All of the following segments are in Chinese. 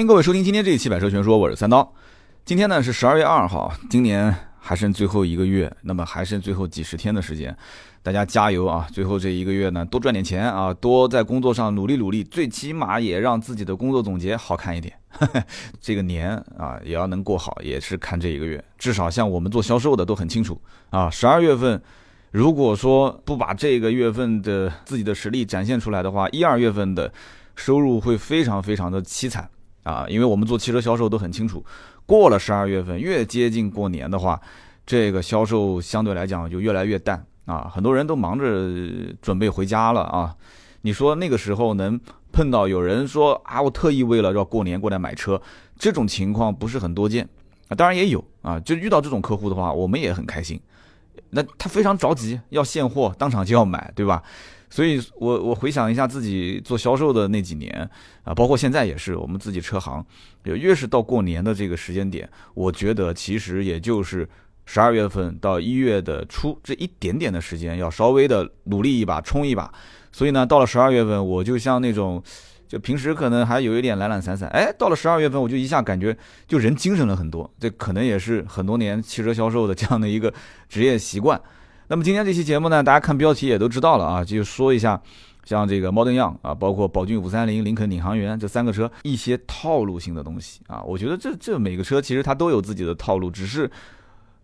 欢迎各位收听今天这一期《百车全说》，我是三刀。今天呢是十二月二号，今年还剩最后一个月，那么还剩最后几十天的时间，大家加油啊！最后这一个月呢，多赚点钱啊，多在工作上努力努力，最起码也让自己的工作总结好看一点。这个年啊，也要能过好，也是看这一个月。至少像我们做销售的都很清楚啊，十二月份如果说不把这个月份的自己的实力展现出来的话，一二月份的收入会非常非常的凄惨。啊，因为我们做汽车销售都很清楚，过了十二月份，越接近过年的话，这个销售相对来讲就越来越淡啊。很多人都忙着准备回家了啊。你说那个时候能碰到有人说啊，我特意为了要过年过来买车，这种情况不是很多见啊。当然也有啊，就遇到这种客户的话，我们也很开心。那他非常着急要现货，当场就要买，对吧？所以，我我回想一下自己做销售的那几年啊，包括现在也是，我们自己车行，越是到过年的这个时间点，我觉得其实也就是十二月份到一月的初这一点点的时间，要稍微的努力一把，冲一把。所以呢，到了十二月份，我就像那种，就平时可能还有一点懒懒散散，哎，到了十二月份，我就一下感觉就人精神了很多。这可能也是很多年汽车销售的这样的一个职业习惯。那么今天这期节目呢，大家看标题也都知道了啊，就说一下，像这个 Modern Young 啊，包括宝骏五三零、林肯领航员这三个车一些套路性的东西啊。我觉得这这每个车其实它都有自己的套路，只是，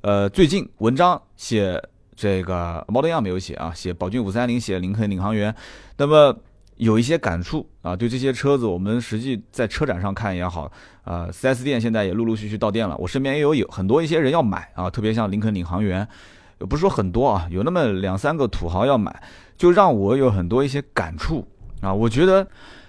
呃，最近文章写这个 Modern Young 没有写啊，写宝骏五三零，写林肯领航员，那么有一些感触啊。对这些车子，我们实际在车展上看也好，啊，4S 店现在也陆陆续续到店了，我身边也有有很多一些人要买啊，特别像林肯领航员。也不是说很多啊，有那么两三个土豪要买，就让我有很多一些感触啊。我觉得，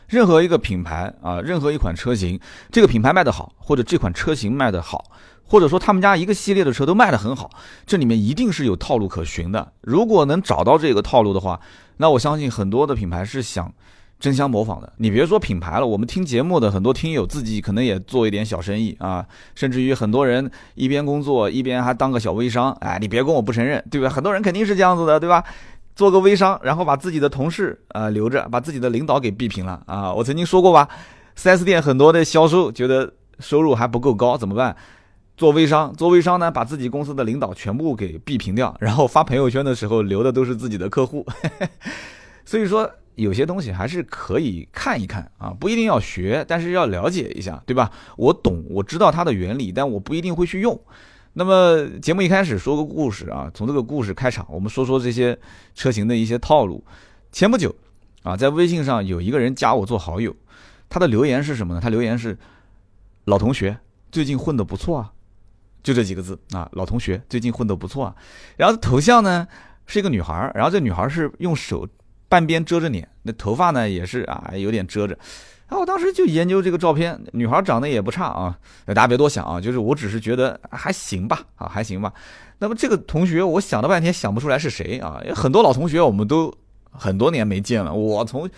任何一个品牌啊，任何一款车型，这个品牌卖得好，或者这款车型卖得好，或者说他们家一个系列的车都卖得很好，这里面一定是有套路可循的。如果能找到这个套路的话，那我相信很多的品牌是想。争相模仿的，你别说品牌了，我们听节目的很多听友自己可能也做一点小生意啊，甚至于很多人一边工作一边还当个小微商，哎，你别跟我不承认，对吧？很多人肯定是这样子的，对吧？做个微商，然后把自己的同事啊留着，把自己的领导给逼平了啊！我曾经说过吧，4S 店很多的销售觉得收入还不够高，怎么办？做微商，做微商呢，把自己公司的领导全部给逼平掉，然后发朋友圈的时候留的都是自己的客户，所以说。有些东西还是可以看一看啊，不一定要学，但是要了解一下，对吧？我懂，我知道它的原理，但我不一定会去用。那么节目一开始说个故事啊，从这个故事开场，我们说说这些车型的一些套路。前不久啊，在微信上有一个人加我做好友，他的留言是什么呢？他留言是：老同学，最近混得不错啊，就这几个字啊，老同学最近混得不错啊。然后头像呢是一个女孩，然后这女孩是用手。半边遮着脸，那头发呢也是啊，有点遮着。啊，我当时就研究这个照片，女孩长得也不差啊。大家别多想啊，就是我只是觉得还行吧，啊还行吧。那么这个同学，我想了半天想不出来是谁啊。很多老同学我们都很多年没见了。我从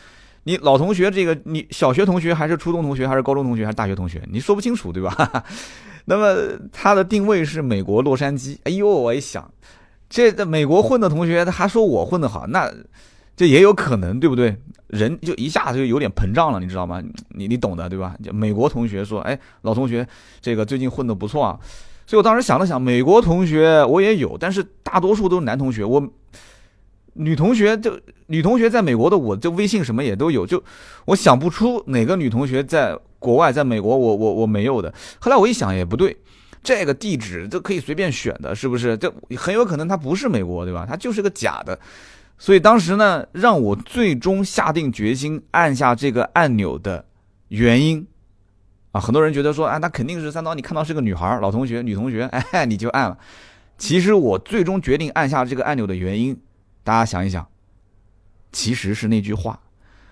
你老同学这个，你小学同学还是初中同学还是高中同学还是大学同学，你说不清楚对吧？那么他的定位是美国洛杉矶。哎呦，我一想，这在美国混的同学，他还说我混得好，那。这也有可能，对不对？人就一下子就有点膨胀了，你知道吗？你你懂的，对吧？就美国同学说：“哎，老同学，这个最近混得不错啊。”所以我当时想了想，美国同学我也有，但是大多数都是男同学。我女同学就女同学在美国的，我这微信什么也都有，就我想不出哪个女同学在国外，在美国我我我没有的。后来我一想也不对，这个地址这可以随便选的，是不是？这很有可能他不是美国，对吧？他就是个假的。所以当时呢，让我最终下定决心按下这个按钮的原因，啊，很多人觉得说，啊，那肯定是三刀，你看到是个女孩，老同学，女同学，哎，你就按了。其实我最终决定按下这个按钮的原因，大家想一想，其实是那句话，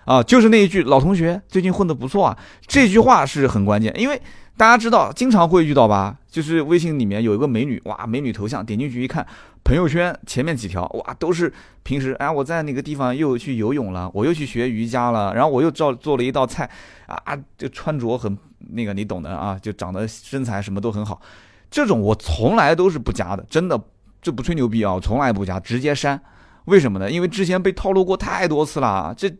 啊，就是那一句，老同学最近混得不错啊，这句话是很关键，因为。大家知道，经常会遇到吧？就是微信里面有一个美女，哇，美女头像，点进去一看，朋友圈前面几条，哇，都是平时，哎，我在哪个地方又去游泳了，我又去学瑜伽了，然后我又照做了一道菜，啊，就穿着很那个，你懂的啊，就长得身材什么都很好，这种我从来都是不加的，真的，这不吹牛逼啊，我从来不加，直接删。为什么呢？因为之前被套路过太多次了，这。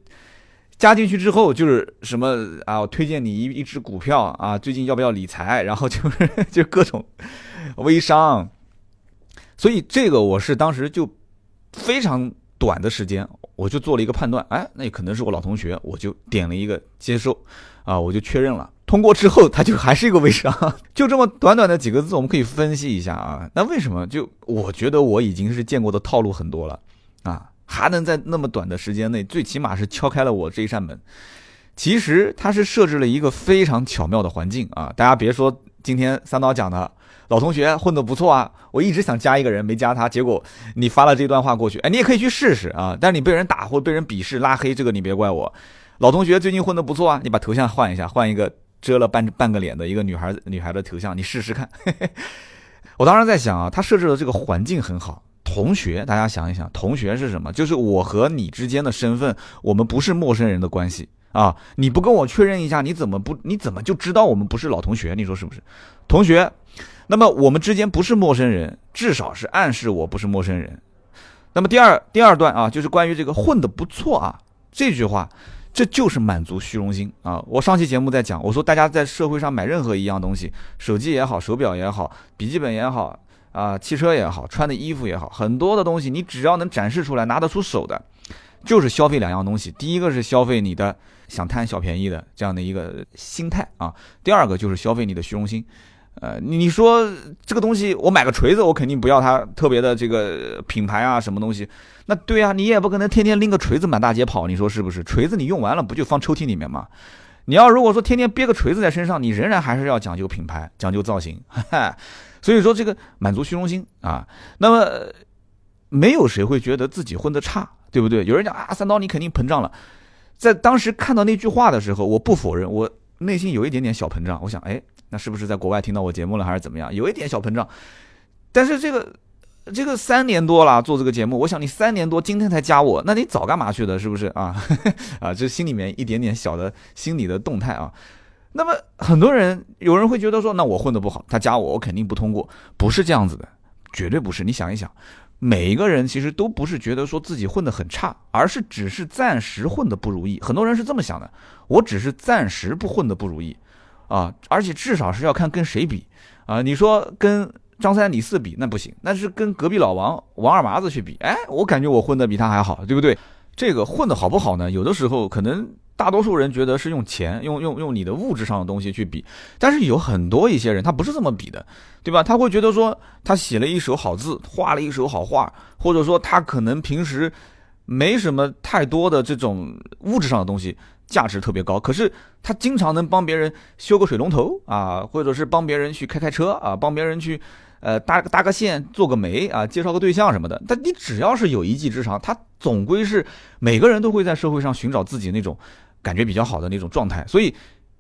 加进去之后就是什么啊，我推荐你一一只股票啊，最近要不要理财？然后就是 就各种微商，所以这个我是当时就非常短的时间，我就做了一个判断，哎，那可能是我老同学，我就点了一个接受，啊，我就确认了。通过之后，他就还是一个微商，就这么短短的几个字，我们可以分析一下啊。那为什么？就我觉得我已经是见过的套路很多了啊。还能在那么短的时间内，最起码是敲开了我这一扇门。其实他是设置了一个非常巧妙的环境啊！大家别说今天三刀讲的老同学混得不错啊，我一直想加一个人没加他，结果你发了这段话过去，哎，你也可以去试试啊！但是你被人打或被人鄙视拉黑，这个你别怪我。老同学最近混得不错啊，你把头像换一下，换一个遮了半半个脸的一个女孩女孩的头像，你试试看。我当时在想啊，他设置的这个环境很好。同学，大家想一想，同学是什么？就是我和你之间的身份，我们不是陌生人的关系啊！你不跟我确认一下，你怎么不？你怎么就知道我们不是老同学？你说是不是？同学，那么我们之间不是陌生人，至少是暗示我不是陌生人。那么第二第二段啊，就是关于这个混得不错啊这句话，这就是满足虚荣心啊！我上期节目在讲，我说大家在社会上买任何一样东西，手机也好，手表也好，笔记本也好。啊，汽车也好，穿的衣服也好，很多的东西，你只要能展示出来，拿得出手的，就是消费两样东西。第一个是消费你的想贪小便宜的这样的一个心态啊，第二个就是消费你的虚荣心。呃，你说这个东西，我买个锤子，我肯定不要它特别的这个品牌啊，什么东西？那对啊，你也不可能天天拎个锤子满大街跑，你说是不是？锤子你用完了不就放抽屉里面吗？你要如果说天天憋个锤子在身上，你仍然还是要讲究品牌，讲究造型。所以说这个满足虚荣心啊，那么没有谁会觉得自己混得差，对不对？有人讲啊，三刀你肯定膨胀了。在当时看到那句话的时候，我不否认，我内心有一点点小膨胀。我想，哎，那是不是在国外听到我节目了，还是怎么样？有一点小膨胀。但是这个这个三年多了做这个节目，我想你三年多今天才加我，那你早干嘛去的？是不是啊？啊，这心里面一点点小的心理的动态啊。那么很多人有人会觉得说，那我混得不好，他加我，我肯定不通过，不是这样子的，绝对不是。你想一想，每一个人其实都不是觉得说自己混得很差，而是只是暂时混得不如意。很多人是这么想的，我只是暂时不混得不如意，啊，而且至少是要看跟谁比啊。你说跟张三李四比那不行，那是跟隔壁老王王二麻子去比，哎，我感觉我混得比他还好，对不对？这个混得好不好呢？有的时候可能。大多数人觉得是用钱，用用用你的物质上的东西去比，但是有很多一些人他不是这么比的，对吧？他会觉得说他写了一手好字，画了一手好画，或者说他可能平时没什么太多的这种物质上的东西，价值特别高，可是他经常能帮别人修个水龙头啊，或者是帮别人去开开车啊，帮别人去。呃，搭个搭个线，做个媒啊，介绍个对象什么的。但你只要是有一技之长，他总归是每个人都会在社会上寻找自己那种感觉比较好的那种状态。所以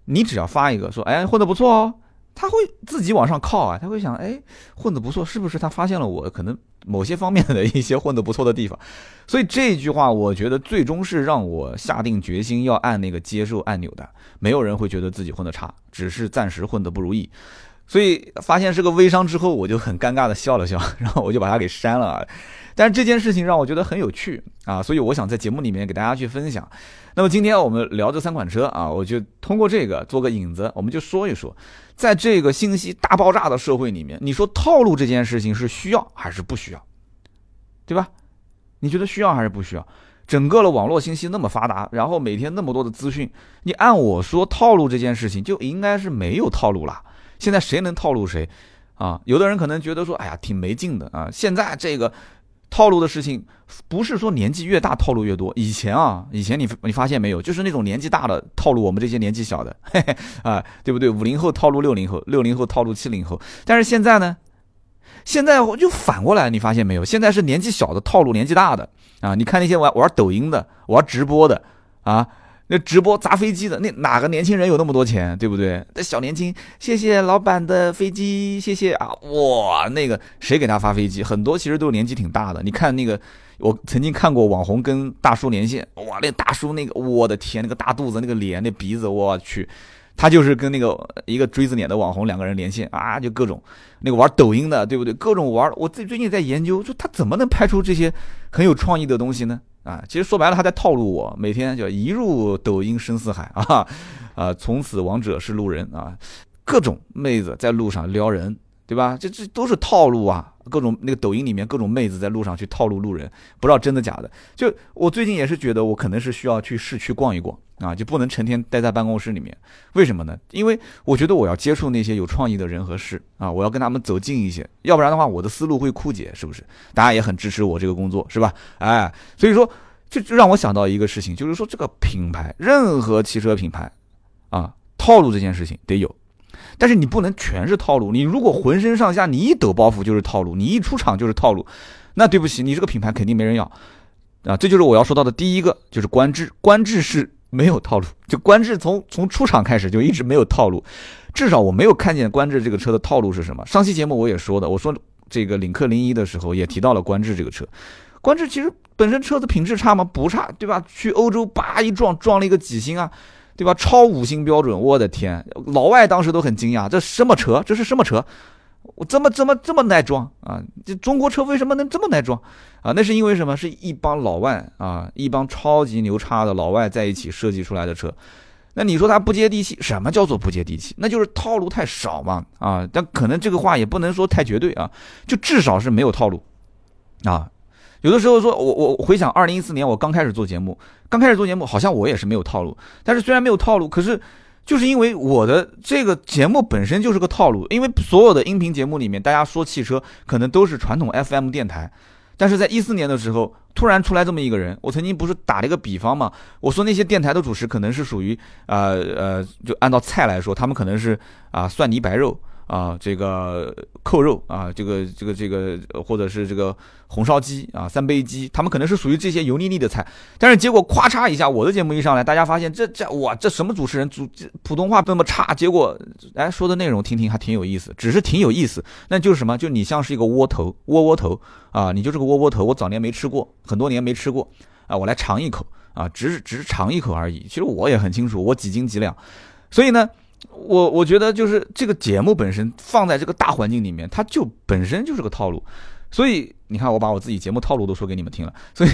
你只要发一个说，哎，混得不错哦，他会自己往上靠啊，他会想，哎，混得不错，是不是他发现了我可能某些方面的一些混得不错的地方？所以这句话，我觉得最终是让我下定决心要按那个接受按钮的。没有人会觉得自己混得差，只是暂时混得不如意。所以发现是个微商之后，我就很尴尬的笑了笑，然后我就把它给删了。但是这件事情让我觉得很有趣啊，所以我想在节目里面给大家去分享。那么今天我们聊这三款车啊，我就通过这个做个引子，我们就说一说，在这个信息大爆炸的社会里面，你说套路这件事情是需要还是不需要？对吧？你觉得需要还是不需要？整个的网络信息那么发达，然后每天那么多的资讯，你按我说套路这件事情就应该是没有套路了。现在谁能套路谁，啊？有的人可能觉得说，哎呀，挺没劲的啊。现在这个套路的事情，不是说年纪越大套路越多。以前啊，以前你你发现没有，就是那种年纪大的套路我们这些年纪小的，嘿 嘿啊，对不对？五零后套路六零后，六零后套路七零后。但是现在呢，现在我就反过来，你发现没有？现在是年纪小的套路年纪大的啊。你看那些玩玩抖音的、玩直播的啊。那直播砸飞机的，那哪个年轻人有那么多钱，对不对？那小年轻，谢谢老板的飞机，谢谢啊！哇，那个谁给他发飞机？很多其实都是年纪挺大的。你看那个，我曾经看过网红跟大叔连线，哇，那大叔那个，我的天，那个大肚子，那个脸，那鼻子，我去，他就是跟那个一个锥子脸的网红两个人连线啊，就各种那个玩抖音的，对不对？各种玩。我最最近在研究，就他怎么能拍出这些很有创意的东西呢？啊，其实说白了他在套路我，每天就一入抖音深似海啊，啊，从此王者是路人啊，各种妹子在路上撩人。对吧？这这都是套路啊！各种那个抖音里面各种妹子在路上去套路路人，不知道真的假的。就我最近也是觉得，我可能是需要去市区逛一逛啊，就不能成天待在办公室里面。为什么呢？因为我觉得我要接触那些有创意的人和事啊，我要跟他们走近一些，要不然的话，我的思路会枯竭，是不是？大家也很支持我这个工作，是吧？哎，所以说，就就让我想到一个事情，就是说这个品牌，任何汽车品牌啊，套路这件事情得有。但是你不能全是套路，你如果浑身上下你一抖包袱就是套路，你一出场就是套路，那对不起，你这个品牌肯定没人要，啊，这就是我要说到的第一个，就是观致，观致是没有套路，就观致从从出厂开始就一直没有套路，至少我没有看见观致这个车的套路是什么。上期节目我也说的，我说这个领克零一的时候也提到了观致这个车，观致其实本身车子品质差吗？不差，对吧？去欧洲叭一撞撞了一个几星啊。对吧？超五星标准，我的天！老外当时都很惊讶，这什么车？这是什么车？我怎么怎么这么耐撞啊？这中国车为什么能这么耐撞啊？那是因为什么？是一帮老外啊，一帮超级牛叉的老外在一起设计出来的车。那你说它不接地气？什么叫做不接地气？那就是套路太少嘛啊！但可能这个话也不能说太绝对啊，就至少是没有套路啊。有的时候说，我我回想二零一四年我刚开始做节目，刚开始做节目好像我也是没有套路，但是虽然没有套路，可是就是因为我的这个节目本身就是个套路，因为所有的音频节目里面大家说汽车可能都是传统 FM 电台，但是在一四年的时候突然出来这么一个人，我曾经不是打了一个比方嘛，我说那些电台的主持可能是属于呃呃，就按照菜来说，他们可能是啊蒜泥白肉。啊，这个扣肉啊，这个这个这个，或者是这个红烧鸡啊，三杯鸡，他们可能是属于这些油腻腻的菜。但是结果咔嚓一下，我的节目一上来，大家发现这这哇，这什么主持人主普通话那么差？结果哎，说的内容听听还挺有意思，只是挺有意思。那就是什么？就你像是一个窝头，窝窝头啊，你就是个窝窝头。我早年没吃过，很多年没吃过啊，我来尝一口啊，只是只是尝一口而已。其实我也很清楚，我几斤几两，所以呢。我我觉得就是这个节目本身放在这个大环境里面，它就本身就是个套路，所以你看我把我自己节目套路都说给你们听了，所以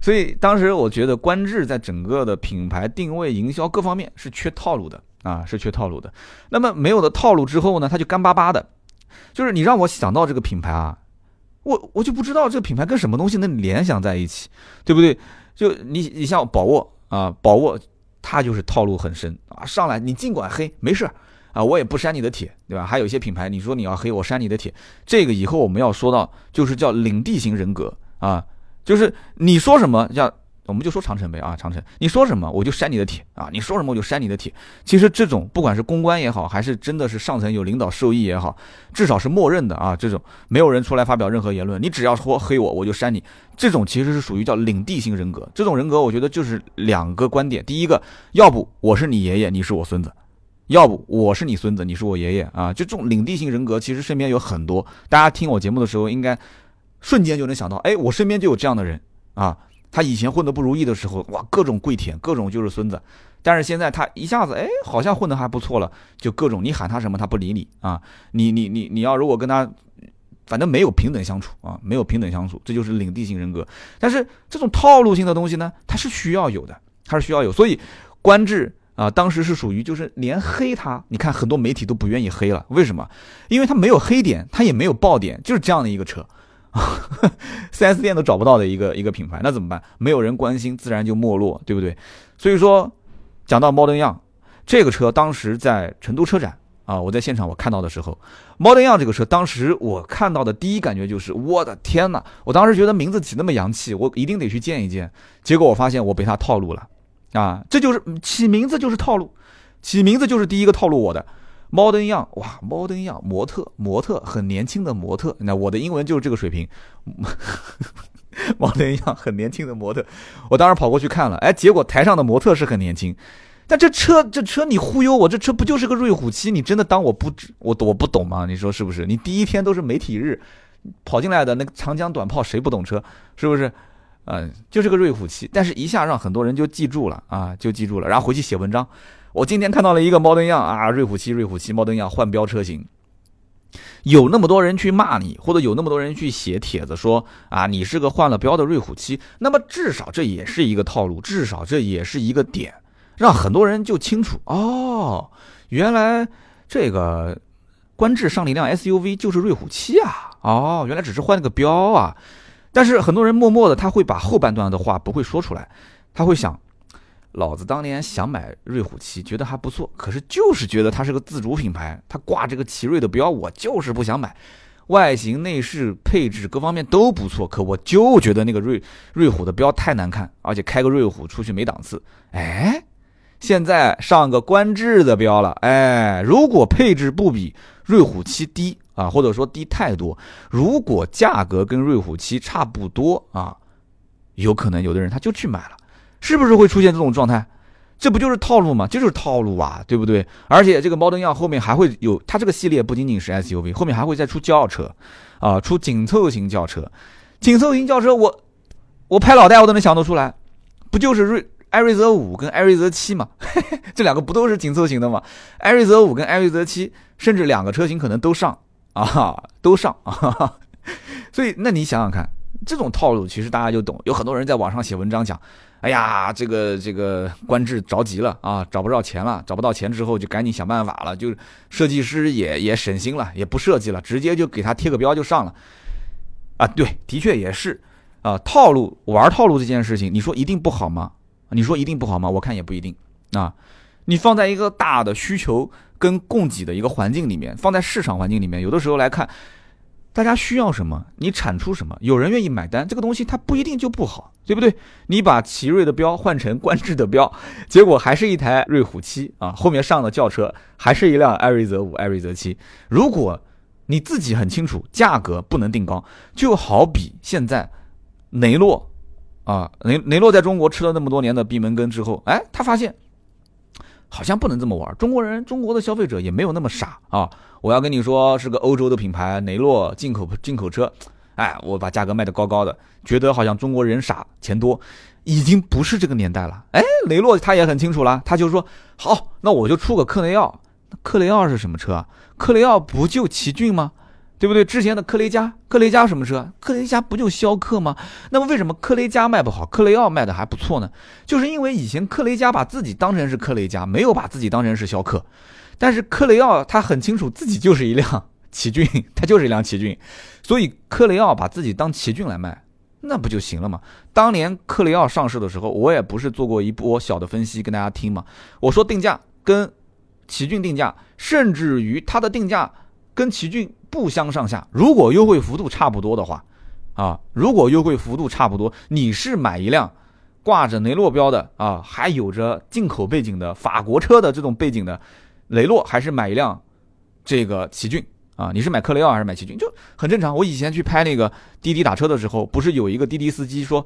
所以当时我觉得观致在整个的品牌定位、营销各方面是缺套路的啊，是缺套路的。那么没有了套路之后呢，它就干巴巴的，就是你让我想到这个品牌啊，我我就不知道这个品牌跟什么东西能联想在一起，对不对？就你你像宝沃啊，宝沃。他就是套路很深啊！上来你尽管黑，没事啊，我也不删你的帖，对吧？还有一些品牌，你说你要黑我删你的帖，这个以后我们要说到，就是叫领地型人格啊，就是你说什么叫。我们就说长城呗啊，长城，你说什么我就删你的帖啊，你说什么我就删你的帖。其实这种不管是公关也好，还是真的是上层有领导授意也好，至少是默认的啊。这种没有人出来发表任何言论，你只要说黑我，我就删你。这种其实是属于叫领地型人格。这种人格我觉得就是两个观点：第一个，要不我是你爷爷，你是我孙子；要不我是你孙子，你是我爷爷啊。就这种领地型人格，其实身边有很多。大家听我节目的时候，应该瞬间就能想到，哎，我身边就有这样的人啊。他以前混得不如意的时候，哇，各种跪舔，各种就是孙子。但是现在他一下子，哎，好像混得还不错了，就各种你喊他什么，他不理你啊。你你你你要如果跟他，反正没有平等相处啊，没有平等相处，这就是领地型人格。但是这种套路性的东西呢，它是需要有的，它是需要有。所以官至啊，当时是属于就是连黑他，你看很多媒体都不愿意黑了，为什么？因为他没有黑点，他也没有爆点，就是这样的一个车。4S 店都找不到的一个一个品牌，那怎么办？没有人关心，自然就没落，对不对？所以说，讲到 Modern Young 这个车，当时在成都车展啊，我在现场我看到的时候，Modern Young 这个车，当时我看到的第一感觉就是，我的天呐！我当时觉得名字起那么洋气，我一定得去见一见。结果我发现我被他套路了啊！这就是起名字就是套路，起名字就是第一个套路我的。Modern Young，哇，Modern Young 模特，模特很年轻的模特。那我的英文就是这个水平。Modern Young 很年轻的模特，我当时跑过去看了，哎，结果台上的模特是很年轻，但这车这车你忽悠我，这车不就是个瑞虎七？你真的当我不知我我不懂吗？你说是不是？你第一天都是媒体日跑进来的那个长江短炮，谁不懂车？是不是？嗯，就是个瑞虎七，但是一下让很多人就记住了啊，就记住了，然后回去写文章。我今天看到了一个猫登样啊，瑞虎七，瑞虎七猫登样换标车型，有那么多人去骂你，或者有那么多人去写帖子说啊，你是个换了标的瑞虎七，那么至少这也是一个套路，至少这也是一个点，让很多人就清楚哦，原来这个观致上了一辆 SUV 就是瑞虎七啊，哦，原来只是换了个标啊。但是很多人默默的他会把后半段的话不会说出来，他会想。老子当年想买瑞虎七，觉得还不错，可是就是觉得它是个自主品牌，它挂这个奇瑞的标，我就是不想买。外形、内饰、配置各方面都不错，可我就觉得那个瑞瑞虎的标太难看，而且开个瑞虎出去没档次。哎，现在上个观致的标了，哎，如果配置不比瑞虎七低啊，或者说低太多，如果价格跟瑞虎七差不多啊，有可能有的人他就去买了。是不是会出现这种状态？这不就是套路吗？就是套路啊，对不对？而且这个 Model Y 后面还会有，它这个系列不仅仅是 SUV，后面还会再出轿车，啊，出紧凑型轿车。紧凑型轿车，我我拍脑袋我都能想得出来，不就是瑞艾瑞泽五跟艾瑞泽七吗？这两个不都是紧凑型的吗？艾瑞泽五跟艾瑞泽七，甚至两个车型可能都上啊，都上啊。所以，那你想想看，这种套路其实大家就懂。有很多人在网上写文章讲。哎呀，这个这个官制着急了啊，找不着钱了，找不到钱之后就赶紧想办法了，就设计师也也省心了，也不设计了，直接就给他贴个标就上了。啊，对，的确也是啊，套路玩套路这件事情，你说一定不好吗？你说一定不好吗？我看也不一定啊。你放在一个大的需求跟供给的一个环境里面，放在市场环境里面，有的时候来看。大家需要什么，你产出什么，有人愿意买单，这个东西它不一定就不好，对不对？你把奇瑞的标换成观致的标，结果还是一台瑞虎七啊，后面上的轿车还是一辆艾瑞泽五、艾瑞泽七。如果你自己很清楚价格不能定高，就好比现在雷诺啊，雷雷诺在中国吃了那么多年的闭门羹之后，哎，他发现。好像不能这么玩，中国人、中国的消费者也没有那么傻啊！我要跟你说，是个欧洲的品牌，雷诺进口进口车，哎，我把价格卖得高高的，觉得好像中国人傻钱多，已经不是这个年代了。哎，雷诺他也很清楚了，他就说好，那我就出个克雷奥。克雷奥是什么车啊？克雷奥不就奇骏吗？对不对？之前的克雷嘉，克雷嘉什么车？克雷嘉不就逍客吗？那么为什么克雷嘉卖不好，克雷奥卖的还不错呢？就是因为以前克雷嘉把自己当成是克雷嘉，没有把自己当成是逍客。但是克雷奥他很清楚自己就是一辆奇骏，他就是一辆奇骏，所以克雷奥把自己当奇骏来卖，那不就行了吗？当年克雷奥上市的时候，我也不是做过一波小的分析跟大家听嘛。我说定价跟奇骏定价，甚至于它的定价跟奇骏。不相上下。如果优惠幅度差不多的话，啊，如果优惠幅度差不多，你是买一辆挂着雷诺标的啊，还有着进口背景的法国车的这种背景的雷诺，还是买一辆这个奇骏啊？你是买克雷奥还是买奇骏？就很正常。我以前去拍那个滴滴打车的时候，不是有一个滴滴司机说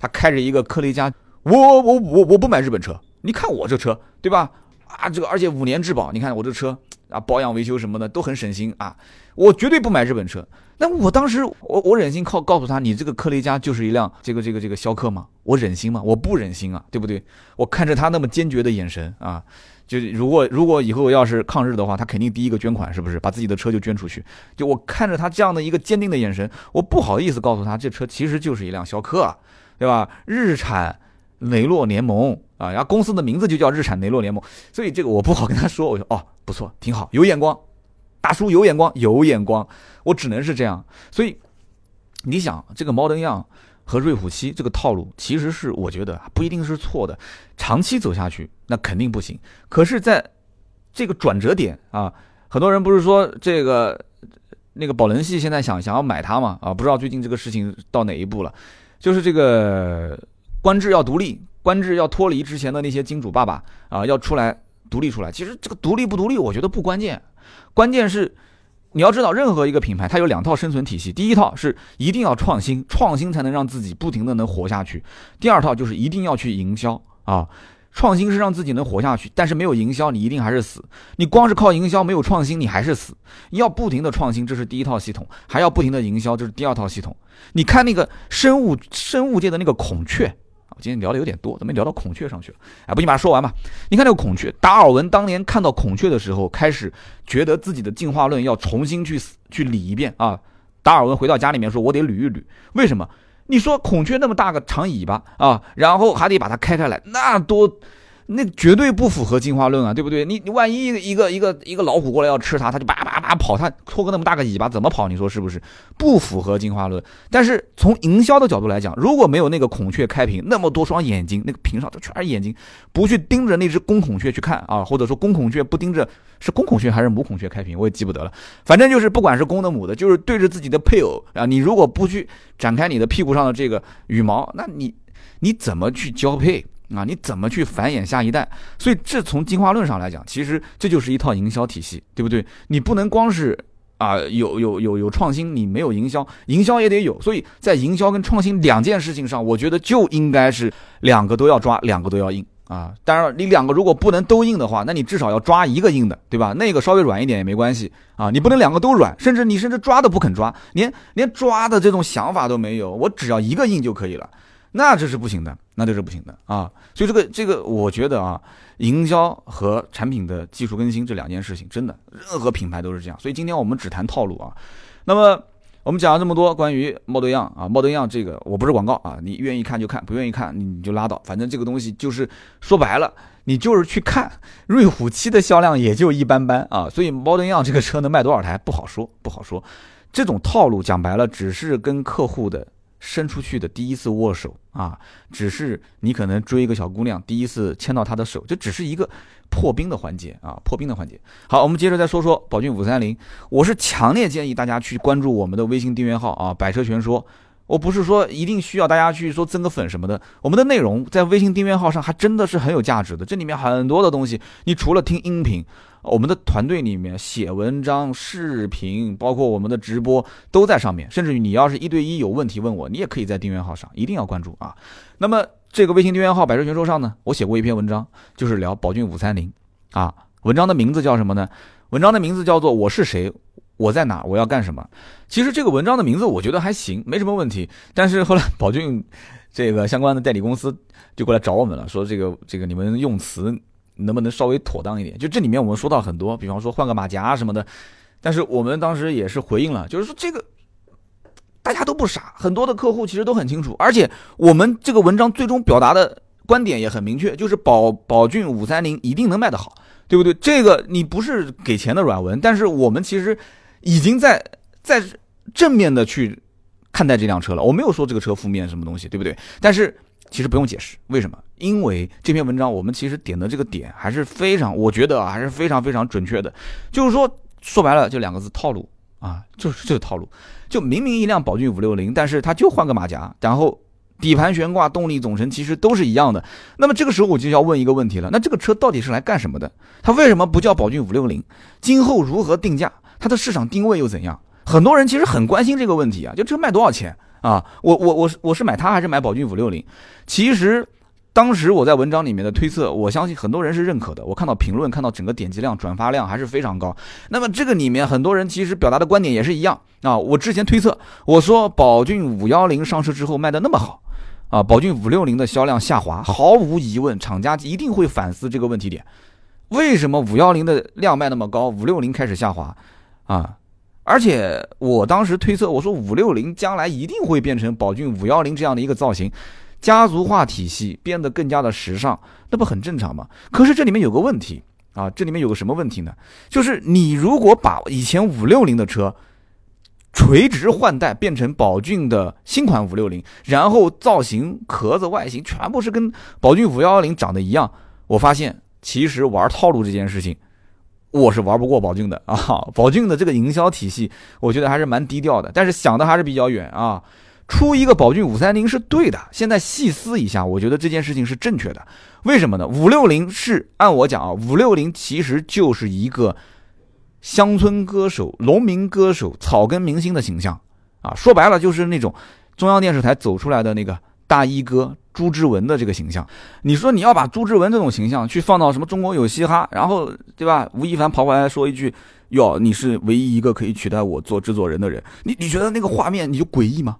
他开着一个科雷嘉，我我我我不买日本车，你看我这车，对吧？啊，这个而且五年质保，你看我这车啊，保养维修什么的都很省心啊。我绝对不买日本车。那我当时，我我忍心靠告诉他，你这个科雷嘉就是一辆这个这个这个逍客吗？我忍心吗？我不忍心啊，对不对？我看着他那么坚决的眼神啊，就如果如果以后要是抗日的话，他肯定第一个捐款，是不是？把自己的车就捐出去。就我看着他这样的一个坚定的眼神，我不好意思告诉他，这车其实就是一辆逍客，啊对吧？日产雷诺联盟啊，然后公司的名字就叫日产雷诺联盟，所以这个我不好跟他说。我说哦，不错，挺好，有眼光。大叔有眼光，有眼光，我只能是这样。所以，你想这个猫登样和瑞虎七这个套路，其实是我觉得不一定是错的。长期走下去，那肯定不行。可是，在这个转折点啊，很多人不是说这个那个宝能系现在想想要买它嘛？啊，不知道最近这个事情到哪一步了。就是这个官制要独立，官制要脱离之前的那些金主爸爸啊，要出来独立出来。其实这个独立不独立，我觉得不关键。关键是，你要知道，任何一个品牌它有两套生存体系。第一套是一定要创新，创新才能让自己不停的能活下去。第二套就是一定要去营销啊，创新是让自己能活下去，但是没有营销，你一定还是死。你光是靠营销没有创新，你还是死。要不停的创新，这是第一套系统；还要不停的营销，这是第二套系统。你看那个生物生物界的那个孔雀，今天聊的有点多，怎么聊到孔雀上去了？哎，不，你把它说完吧。你看那个孔雀，达尔文当年看到孔雀的时候，开始觉得自己的进化论要重新去去理一遍啊。达尔文回到家里面说：“我得捋一捋，为什么？你说孔雀那么大个长尾巴啊，然后还得把它开开来，那多。”那绝对不符合进化论啊，对不对？你你万一一个一个一个一个老虎过来要吃它，它就叭叭叭跑，它拖个那么大个尾巴怎么跑？你说是不是？不符合进化论。但是从营销的角度来讲，如果没有那个孔雀开屏，那么多双眼睛，那个屏上都全是眼睛，不去盯着那只公孔雀去看啊，或者说公孔雀不盯着是公孔雀还是母孔雀开屏，我也记不得了。反正就是不管是公的母的，就是对着自己的配偶啊，你如果不去展开你的屁股上的这个羽毛，那你你怎么去交配？啊，你怎么去繁衍下一代？所以这从进化论上来讲，其实这就是一套营销体系，对不对？你不能光是啊有有有有创新，你没有营销，营销也得有。所以在营销跟创新两件事情上，我觉得就应该是两个都要抓，两个都要硬啊。当然，你两个如果不能都硬的话，那你至少要抓一个硬的，对吧？那个稍微软一点也没关系啊。你不能两个都软，甚至你甚至抓都不肯抓，连连抓的这种想法都没有，我只要一个硬就可以了。那这是不行的，那这是不行的啊！所以这个这个，我觉得啊，营销和产品的技术更新这两件事情，真的任何品牌都是这样。所以今天我们只谈套路啊。那么我们讲了这么多关于 Model 样啊，Model 样这个我不是广告啊，你愿意看就看，不愿意看你就拉倒。反正这个东西就是说白了，你就是去看。瑞虎七的销量也就一般般啊，所以 Model 样这个车能卖多少台不好说，不好说。这种套路讲白了，只是跟客户的。伸出去的第一次握手啊，只是你可能追一个小姑娘，第一次牵到她的手，这只是一个破冰的环节啊，破冰的环节。好，我们接着再说说宝骏五三零，我是强烈建议大家去关注我们的微信订阅号啊，百车全说。我不是说一定需要大家去说增个粉什么的，我们的内容在微信订阅号上还真的是很有价值的，这里面很多的东西，你除了听音频。我们的团队里面写文章、视频，包括我们的直播都在上面。甚至于你要是一对一有问题问我，你也可以在订阅号上，一定要关注啊。那么这个微信订阅号“百车全说”上呢，我写过一篇文章，就是聊宝骏五三零啊。文章的名字叫什么呢？文章的名字叫做“我是谁，我在哪，我要干什么”。其实这个文章的名字我觉得还行，没什么问题。但是后来宝骏这个相关的代理公司就过来找我们了，说这个这个你们用词。能不能稍微妥当一点？就这里面我们说到很多，比方说换个马甲什么的，但是我们当时也是回应了，就是说这个大家都不傻，很多的客户其实都很清楚，而且我们这个文章最终表达的观点也很明确，就是宝宝骏五三零一定能卖得好，对不对？这个你不是给钱的软文，但是我们其实已经在在正面的去看待这辆车了，我没有说这个车负面什么东西，对不对？但是。其实不用解释，为什么？因为这篇文章我们其实点的这个点还是非常，我觉得啊还是非常非常准确的。就是说，说白了就两个字：套路啊，就是这个套路。就明明一辆宝骏五六零，但是它就换个马甲，然后底盘悬挂、动力总成其实都是一样的。那么这个时候我就要问一个问题了：那这个车到底是来干什么的？它为什么不叫宝骏五六零？今后如何定价？它的市场定位又怎样？很多人其实很关心这个问题啊，就车卖多少钱？啊，我我我是我是买它还是买宝骏五六零？其实当时我在文章里面的推测，我相信很多人是认可的。我看到评论，看到整个点击量、转发量还是非常高。那么这个里面很多人其实表达的观点也是一样啊。我之前推测，我说宝骏五幺零上市之后卖的那么好，啊，宝骏五六零的销量下滑，毫无疑问，厂家一定会反思这个问题点：为什么五幺零的量卖那么高，五六零开始下滑？啊？而且我当时推测，我说五六零将来一定会变成宝骏五幺零这样的一个造型，家族化体系变得更加的时尚，那不很正常吗？可是这里面有个问题啊，这里面有个什么问题呢？就是你如果把以前五六零的车垂直换代变成宝骏的新款五六零，然后造型、壳子、外形全部是跟宝骏五幺零长得一样，我发现其实玩套路这件事情。我是玩不过宝骏的啊！宝骏的这个营销体系，我觉得还是蛮低调的，但是想的还是比较远啊。出一个宝骏五三零是对的，现在细思一下，我觉得这件事情是正确的。为什么呢？五六零是按我讲啊，五六零其实就是一个乡村歌手、农民歌手、草根明星的形象啊。说白了，就是那种中央电视台走出来的那个大衣哥。朱之文的这个形象，你说你要把朱之文这种形象去放到什么中国有嘻哈，然后对吧？吴亦凡跑过来说一句：“哟，你是唯一一个可以取代我做制作人的人。”你你觉得那个画面你就诡异吗？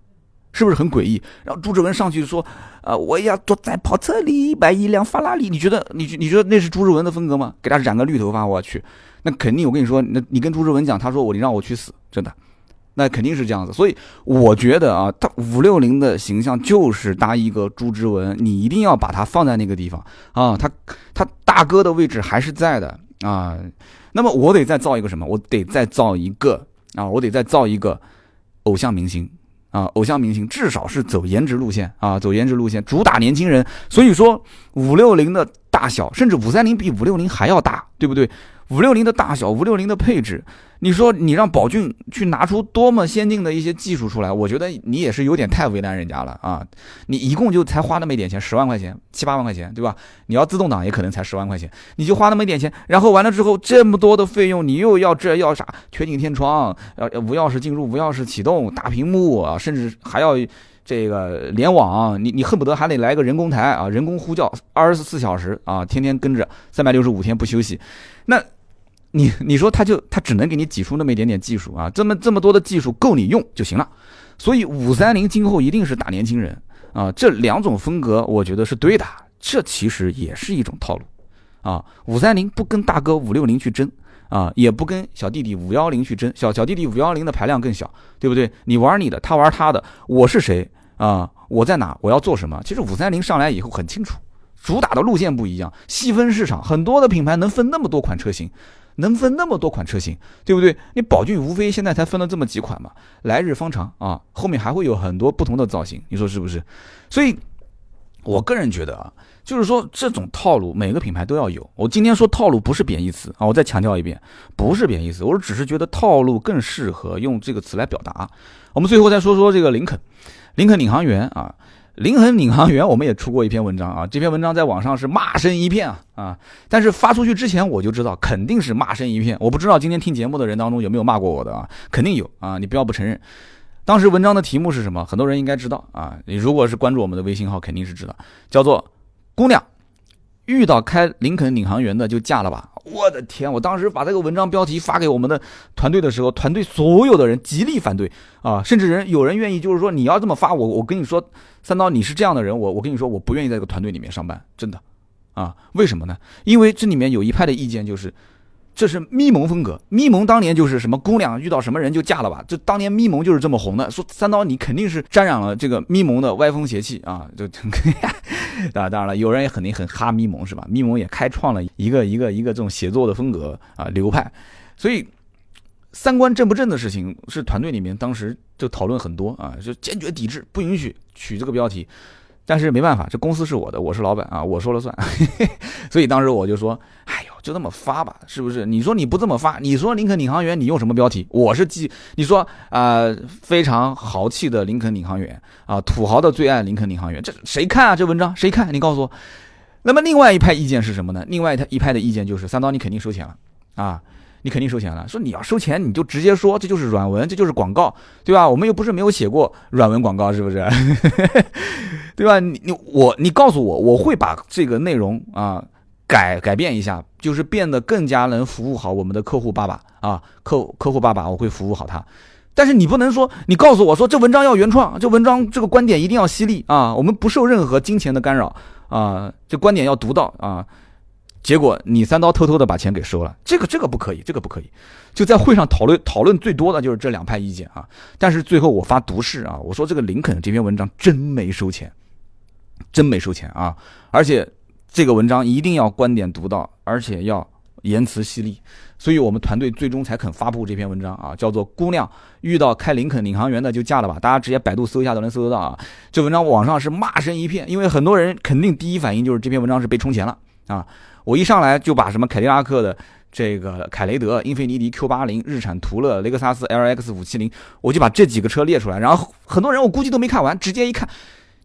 是不是很诡异？然后朱之文上去说：“啊，我要坐在跑车里买一辆法拉利。”你觉得你你觉得那是朱之文的风格吗？给他染个绿头发，我去，那肯定。我跟你说，那你跟朱之文讲，他说我你让我去死，真的，那肯定是这样子。所以我觉得啊，他五六零的形象就是搭一个朱之文，你一定要把它放在那个地方啊，他他大哥的位置还是在的啊。那么我得再造一个什么？我得再造一个啊！我得再造一个偶像明星啊！偶像明星至少是走颜值路线啊，走颜值路线，主打年轻人。所以说五六零的大小，甚至五三零比五六零还要大，对不对？五六零的大小，五六零的配置。你说你让宝骏去拿出多么先进的一些技术出来，我觉得你也是有点太为难人家了啊！你一共就才花那么一点钱，十万块钱、七八万块钱，对吧？你要自动挡也可能才十万块钱，你就花那么一点钱，然后完了之后这么多的费用，你又要这要啥？全景天窗，要无钥匙进入、无钥匙启动、大屏幕啊，甚至还要这个联网，你你恨不得还得来个人工台啊，人工呼叫二十四小时啊，天天跟着三百六十五天不休息，那。你你说他就他只能给你挤出那么一点点技术啊，这么这么多的技术够你用就行了。所以五三零今后一定是打年轻人啊，这两种风格我觉得是对的，这其实也是一种套路啊。五三零不跟大哥五六零去争啊，也不跟小弟弟五幺零去争，小小弟弟五幺零的排量更小，对不对？你玩你的，他玩他的，我是谁啊？我在哪？我要做什么？其实五三零上来以后很清楚，主打的路线不一样，细分市场，很多的品牌能分那么多款车型。能分那么多款车型，对不对？你宝骏无非现在才分了这么几款嘛，来日方长啊，后面还会有很多不同的造型，你说是不是？所以，我个人觉得啊，就是说这种套路每个品牌都要有。我今天说套路不是贬义词啊，我再强调一遍，不是贬义词，我只是觉得套路更适合用这个词来表达。我们最后再说说这个林肯，林肯领航员啊。林肯领航员，我们也出过一篇文章啊，这篇文章在网上是骂声一片啊啊！但是发出去之前我就知道肯定是骂声一片，我不知道今天听节目的人当中有没有骂过我的啊？肯定有啊！你不要不承认。当时文章的题目是什么？很多人应该知道啊！你如果是关注我们的微信号，肯定是知道，叫做“姑娘遇到开林肯领航员的就嫁了吧”。我的天！我当时把这个文章标题发给我们的团队的时候，团队所有的人极力反对啊，甚至人有人愿意就是说你要这么发，我我跟你说，三刀你是这样的人，我我跟你说我不愿意在这个团队里面上班，真的啊？为什么呢？因为这里面有一派的意见就是。这是咪蒙风格，咪蒙当年就是什么姑娘遇到什么人就嫁了吧，就当年咪蒙就是这么红的。说三刀你肯定是沾染了这个咪蒙的歪风邪气啊，就当然当然了，有人也肯定很哈咪蒙是吧？咪蒙也开创了一个一个一个这种写作的风格啊流派，所以三观正不正的事情是团队里面当时就讨论很多啊，就坚决抵制，不允许取这个标题。但是没办法，这公司是我的，我是老板啊，我说了算。所以当时我就说，哎呦，就这么发吧，是不是？你说你不这么发，你说林肯领航员，你用什么标题？我是记，你说啊，非常豪气的林肯领航员啊，土豪的最爱林肯领航员，这谁看啊？这文章谁看？你告诉我。那么另外一派意见是什么呢？另外一派的意见就是三刀，你肯定收钱了啊。你肯定收钱了，说你要收钱，你就直接说，这就是软文，这就是广告，对吧？我们又不是没有写过软文广告，是不是？对吧？你你我你告诉我，我会把这个内容啊改改变一下，就是变得更加能服务好我们的客户爸爸啊，客客户爸爸，我会服务好他。但是你不能说，你告诉我说这文章要原创，这文章这个观点一定要犀利啊，我们不受任何金钱的干扰啊，这观点要独到啊。结果你三刀偷偷的把钱给收了，这个这个不可以，这个不可以。就在会上讨论讨论最多的就是这两派意见啊。但是最后我发毒誓啊，我说这个林肯这篇文章真没收钱，真没收钱啊。而且这个文章一定要观点独到，而且要言辞犀利。所以我们团队最终才肯发布这篇文章啊，叫做“姑娘遇到开林肯领航员的就嫁了吧”。大家直接百度搜一下都能搜得到啊。这文章网上是骂声一片，因为很多人肯定第一反应就是这篇文章是被充钱了啊。我一上来就把什么凯迪拉克的这个凯雷德、英菲尼迪 Q 八零、日产途乐、雷克萨斯 LX 五七零，我就把这几个车列出来。然后很多人我估计都没看完，直接一看，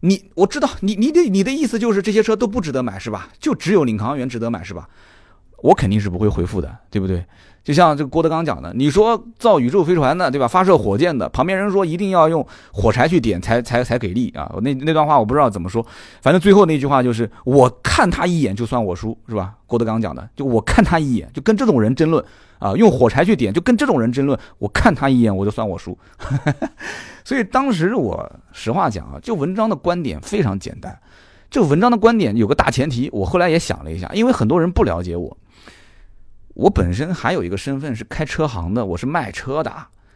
你我知道你你的你的意思就是这些车都不值得买是吧？就只有领航员值得买是吧？我肯定是不会回复的，对不对？就像这个郭德纲讲的，你说造宇宙飞船的，对吧？发射火箭的，旁边人说一定要用火柴去点才才才给力啊！那那段话我不知道怎么说，反正最后那句话就是我看他一眼就算我输，是吧？郭德纲讲的，就我看他一眼，就跟这种人争论啊，用火柴去点，就跟这种人争论，我看他一眼我就算我输。所以当时我实话讲啊，就文章的观点非常简单。这文章的观点有个大前提，我后来也想了一下，因为很多人不了解我，我本身还有一个身份是开车行的，我是卖车的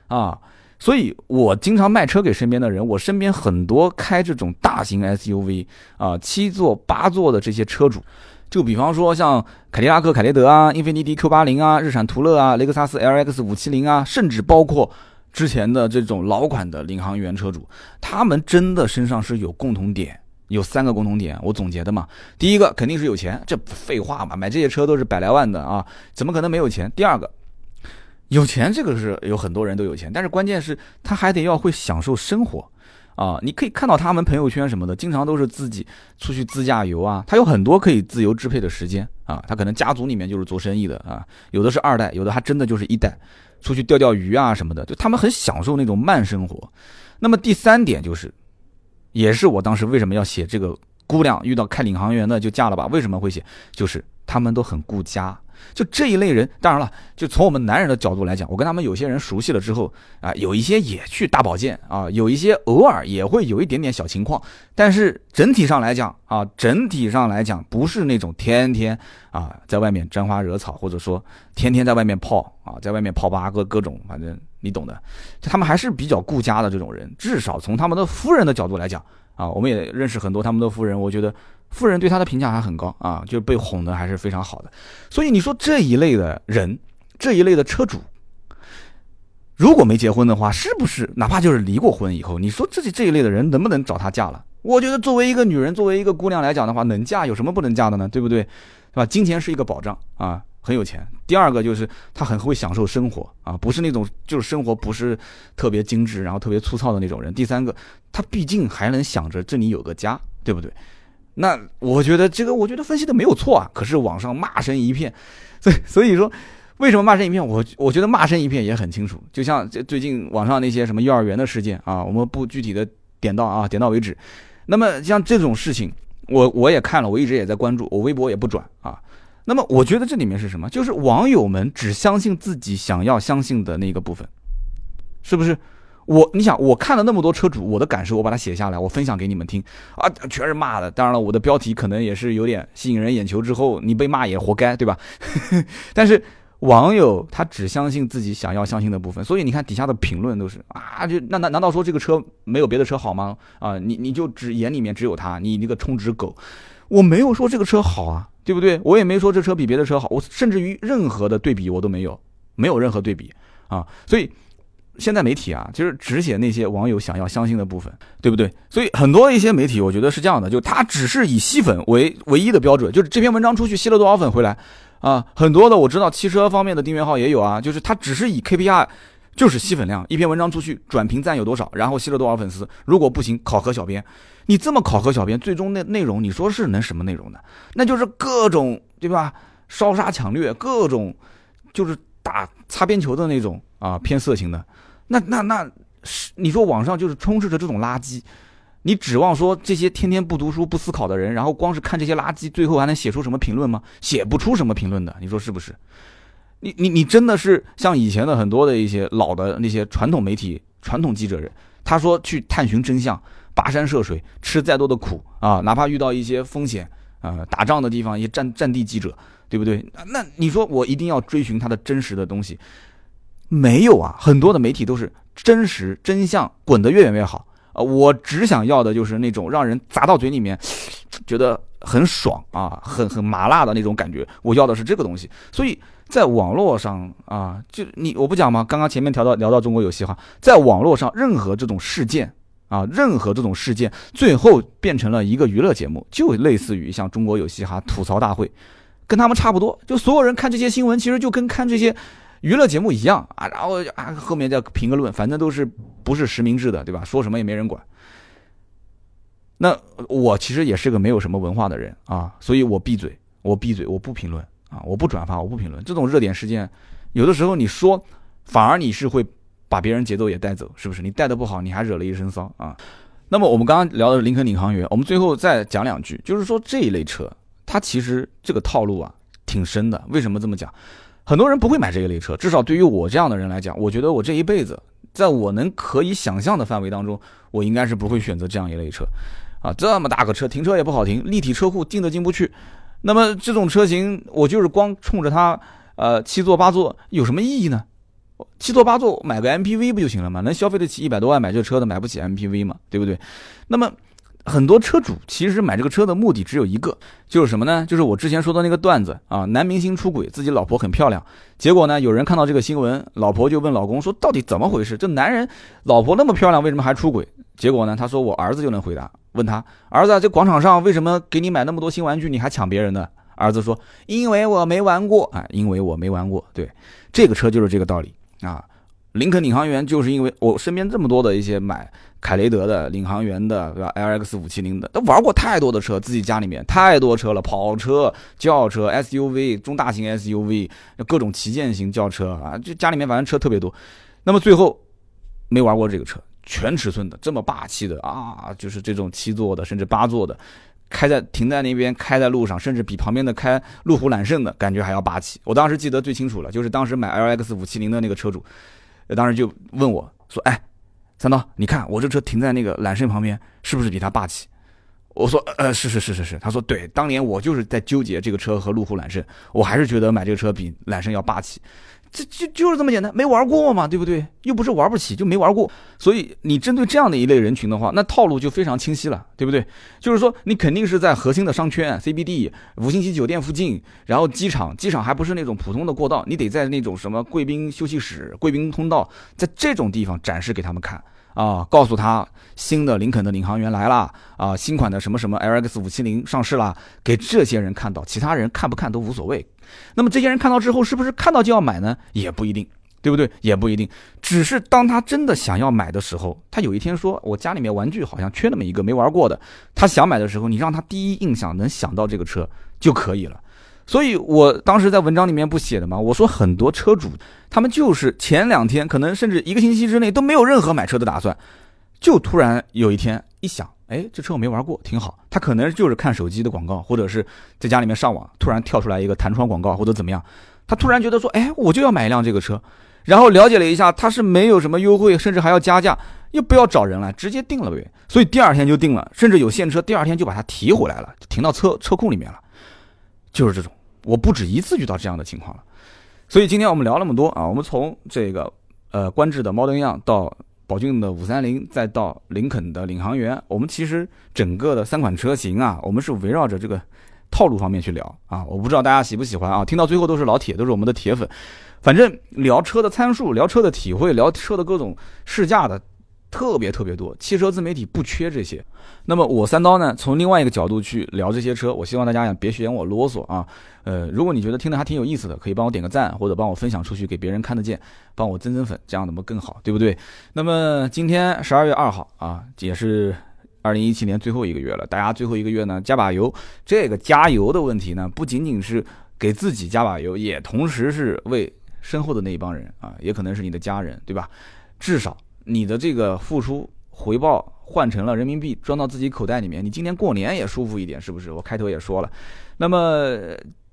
啊，所以我经常卖车给身边的人。我身边很多开这种大型 SUV 啊，七座八座的这些车主，就比方说像凯迪拉克凯雷德啊、英菲尼迪 Q 八零啊、日产途乐啊、雷克萨斯 LX 五七零啊，甚至包括之前的这种老款的领航员车主，他们真的身上是有共同点。有三个共同点，我总结的嘛。第一个肯定是有钱，这废话嘛，买这些车都是百来万的啊，怎么可能没有钱？第二个，有钱这个是有很多人都有钱，但是关键是他还得要会享受生活啊。你可以看到他们朋友圈什么的，经常都是自己出去自驾游啊，他有很多可以自由支配的时间啊。他可能家族里面就是做生意的啊，有的是二代，有的还真的就是一代，出去钓钓鱼啊什么的，就他们很享受那种慢生活。那么第三点就是。也是我当时为什么要写这个姑娘遇到开领航员的就嫁了吧？为什么会写？就是他们都很顾家。就这一类人，当然了，就从我们男人的角度来讲，我跟他们有些人熟悉了之后啊，有一些也去大保健啊，有一些偶尔也会有一点点小情况，但是整体上来讲啊，整体上来讲不是那种天天啊在外面沾花惹草，或者说天天在外面泡啊，在外面泡吧各各种，反正你懂的，就他们还是比较顾家的这种人，至少从他们的夫人的角度来讲啊，我们也认识很多他们的夫人，我觉得。夫人对他的评价还很高啊，就被哄的还是非常好的。所以你说这一类的人，这一类的车主，如果没结婚的话，是不是哪怕就是离过婚以后，你说自己这一类的人能不能找他嫁了？我觉得作为一个女人，作为一个姑娘来讲的话，能嫁有什么不能嫁的呢？对不对？是吧？金钱是一个保障啊，很有钱。第二个就是他很会享受生活啊，不是那种就是生活不是特别精致，然后特别粗糙的那种人。第三个，他毕竟还能想着这里有个家，对不对？那我觉得这个，我觉得分析的没有错啊。可是网上骂声一片，所以所以说，为什么骂声一片？我我觉得骂声一片也很清楚。就像最近网上那些什么幼儿园的事件啊，我们不具体的点到啊，点到为止。那么像这种事情，我我也看了，我一直也在关注，我微博也不转啊。那么我觉得这里面是什么？就是网友们只相信自己想要相信的那个部分，是不是？我，你想，我看了那么多车主，我的感受，我把它写下来，我分享给你们听啊，全是骂的。当然了，我的标题可能也是有点吸引人眼球，之后你被骂也活该，对吧？但是网友他只相信自己想要相信的部分，所以你看底下的评论都是啊，就那难难道说这个车没有别的车好吗？啊，你你就只眼里面只有他，你那个充值狗，我没有说这个车好啊，对不对？我也没说这车比别的车好，我甚至于任何的对比我都没有，没有任何对比啊，所以。现在媒体啊，就是只写那些网友想要相信的部分，对不对？所以很多一些媒体，我觉得是这样的，就他只是以吸粉为唯一的标准，就是这篇文章出去吸了多少粉回来啊。很多的我知道汽车方面的订阅号也有啊，就是他只是以 KPI，就是吸粉量，一篇文章出去转评赞有多少，然后吸了多少粉丝。如果不行，考核小编，你这么考核小编，最终那内容你说是能什么内容呢？那就是各种对吧？烧杀抢掠，各种就是打擦边球的那种啊，偏色情的。那那那是你说网上就是充斥着这种垃圾，你指望说这些天天不读书不思考的人，然后光是看这些垃圾，最后还能写出什么评论吗？写不出什么评论的，你说是不是？你你你真的是像以前的很多的一些老的那些传统媒体、传统记者人，他说去探寻真相，跋山涉水，吃再多的苦啊，哪怕遇到一些风险啊，打仗的地方一些战战地记者，对不对？那你说我一定要追寻他的真实的东西？没有啊，很多的媒体都是真实真相滚得越远越好啊！我只想要的就是那种让人砸到嘴里面，觉得很爽啊，很很麻辣的那种感觉。我要的是这个东西。所以在网络上啊，就你我不讲吗？刚刚前面聊到聊到中国有嘻哈，在网络上任何这种事件啊，任何这种事件，最后变成了一个娱乐节目，就类似于像中国有嘻哈吐槽大会，跟他们差不多。就所有人看这些新闻，其实就跟看这些。娱乐节目一样啊，然后啊后面再评个论，反正都是不是实名制的，对吧？说什么也没人管。那我其实也是个没有什么文化的人啊，所以我闭嘴，我闭嘴，我不评论啊，我不转发，我不评论这种热点事件。有的时候你说，反而你是会把别人节奏也带走，是不是？你带的不好，你还惹了一身骚啊。那么我们刚刚聊的林肯领航员，我们最后再讲两句，就是说这一类车，它其实这个套路啊挺深的。为什么这么讲？很多人不会买这一类车，至少对于我这样的人来讲，我觉得我这一辈子，在我能可以想象的范围当中，我应该是不会选择这样一类车。啊，这么大个车，停车也不好停，立体车库进都进不去。那么这种车型，我就是光冲着它，呃，七座八座有什么意义呢？七座八座买个 MPV 不就行了吗？能消费得起一百多万买这车的，买不起 MPV 嘛，对不对？那么很多车主其实买这个车的目的只有一个，就是什么呢？就是我之前说的那个段子啊，男明星出轨，自己老婆很漂亮，结果呢，有人看到这个新闻，老婆就问老公说，到底怎么回事？这男人老婆那么漂亮，为什么还出轨？结果呢，他说我儿子就能回答。问他儿子，这广场上为什么给你买那么多新玩具，你还抢别人的？儿子说，因为我没玩过啊，因为我没玩过。对，这个车就是这个道理啊。林肯领航员就是因为我身边这么多的一些买凯雷德的、领航员的，对吧？LX 五七零的，都玩过太多的车，自己家里面太多车了，跑车、轿车、SUV、中大型 SUV，各种旗舰型轿车啊，就家里面反正车特别多。那么最后没玩过这个车。全尺寸的这么霸气的啊，就是这种七座的，甚至八座的，开在停在那边，开在路上，甚至比旁边的开路虎揽胜的感觉还要霸气。我当时记得最清楚了，就是当时买 LX 五七零的那个车主，当时就问我说：“哎，三刀，你看我这车停在那个揽胜旁边，是不是比它霸气？”我说：“呃，是是是是是。”他说：“对，当年我就是在纠结这个车和路虎揽胜，我还是觉得买这个车比揽胜要霸气。”这就就是这么简单，没玩过嘛，对不对？又不是玩不起，就没玩过。所以你针对这样的一类人群的话，那套路就非常清晰了，对不对？就是说你肯定是在核心的商圈 CBD、五星级酒店附近，然后机场，机场还不是那种普通的过道，你得在那种什么贵宾休息室、贵宾通道，在这种地方展示给他们看。啊，告诉他新的林肯的领航员来了啊，新款的什么什么 LX 五七零上市了，给这些人看到，其他人看不看都无所谓。那么这些人看到之后，是不是看到就要买呢？也不一定，对不对？也不一定。只是当他真的想要买的时候，他有一天说，我家里面玩具好像缺那么一个没玩过的，他想买的时候，你让他第一印象能想到这个车就可以了。所以我当时在文章里面不写的吗？我说很多车主，他们就是前两天，可能甚至一个星期之内都没有任何买车的打算，就突然有一天一想，哎，这车我没玩过，挺好。他可能就是看手机的广告，或者是在家里面上网，突然跳出来一个弹窗广告或者怎么样，他突然觉得说，哎，我就要买一辆这个车。然后了解了一下，他是没有什么优惠，甚至还要加价，又不要找人了，直接定了呗。所以第二天就定了，甚至有现车，第二天就把它提回来了，停到车车库里面了。就是这种，我不止一次遇到这样的情况了，所以今天我们聊那么多啊，我们从这个呃观致的 Model Y 到宝骏的五三零，再到林肯的领航员，我们其实整个的三款车型啊，我们是围绕着这个套路方面去聊啊，我不知道大家喜不喜欢啊，听到最后都是老铁，都是我们的铁粉，反正聊车的参数，聊车的体会，聊车的各种试驾的。特别特别多，汽车自媒体不缺这些。那么我三刀呢，从另外一个角度去聊这些车，我希望大家也别嫌我啰嗦啊。呃，如果你觉得听得还挺有意思的，可以帮我点个赞，或者帮我分享出去给别人看得见，帮我增增粉，这样怎么更好，对不对？那么今天十二月二号啊，也是二零一七年最后一个月了，大家最后一个月呢加把油。这个加油的问题呢，不仅仅是给自己加把油，也同时是为身后的那一帮人啊，也可能是你的家人，对吧？至少。你的这个付出回报换成了人民币，装到自己口袋里面，你今年过年也舒服一点，是不是？我开头也说了，那么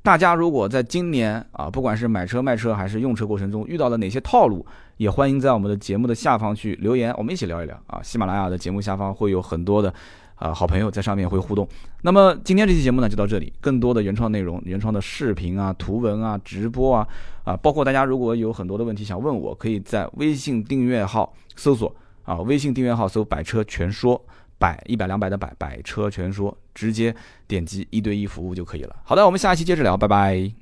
大家如果在今年啊，不管是买车卖车还是用车过程中遇到了哪些套路，也欢迎在我们的节目的下方去留言，我们一起聊一聊啊。喜马拉雅的节目下方会有很多的。啊，好朋友在上面会互动。那么今天这期节目呢，就到这里。更多的原创内容、原创的视频啊、图文啊、直播啊，啊，包括大家如果有很多的问题想问我，可以在微信订阅号搜索啊，微信订阅号搜“百车全说”，百一百两百的百百车全说，直接点击一对一服务就可以了。好的，我们下一期接着聊，拜拜。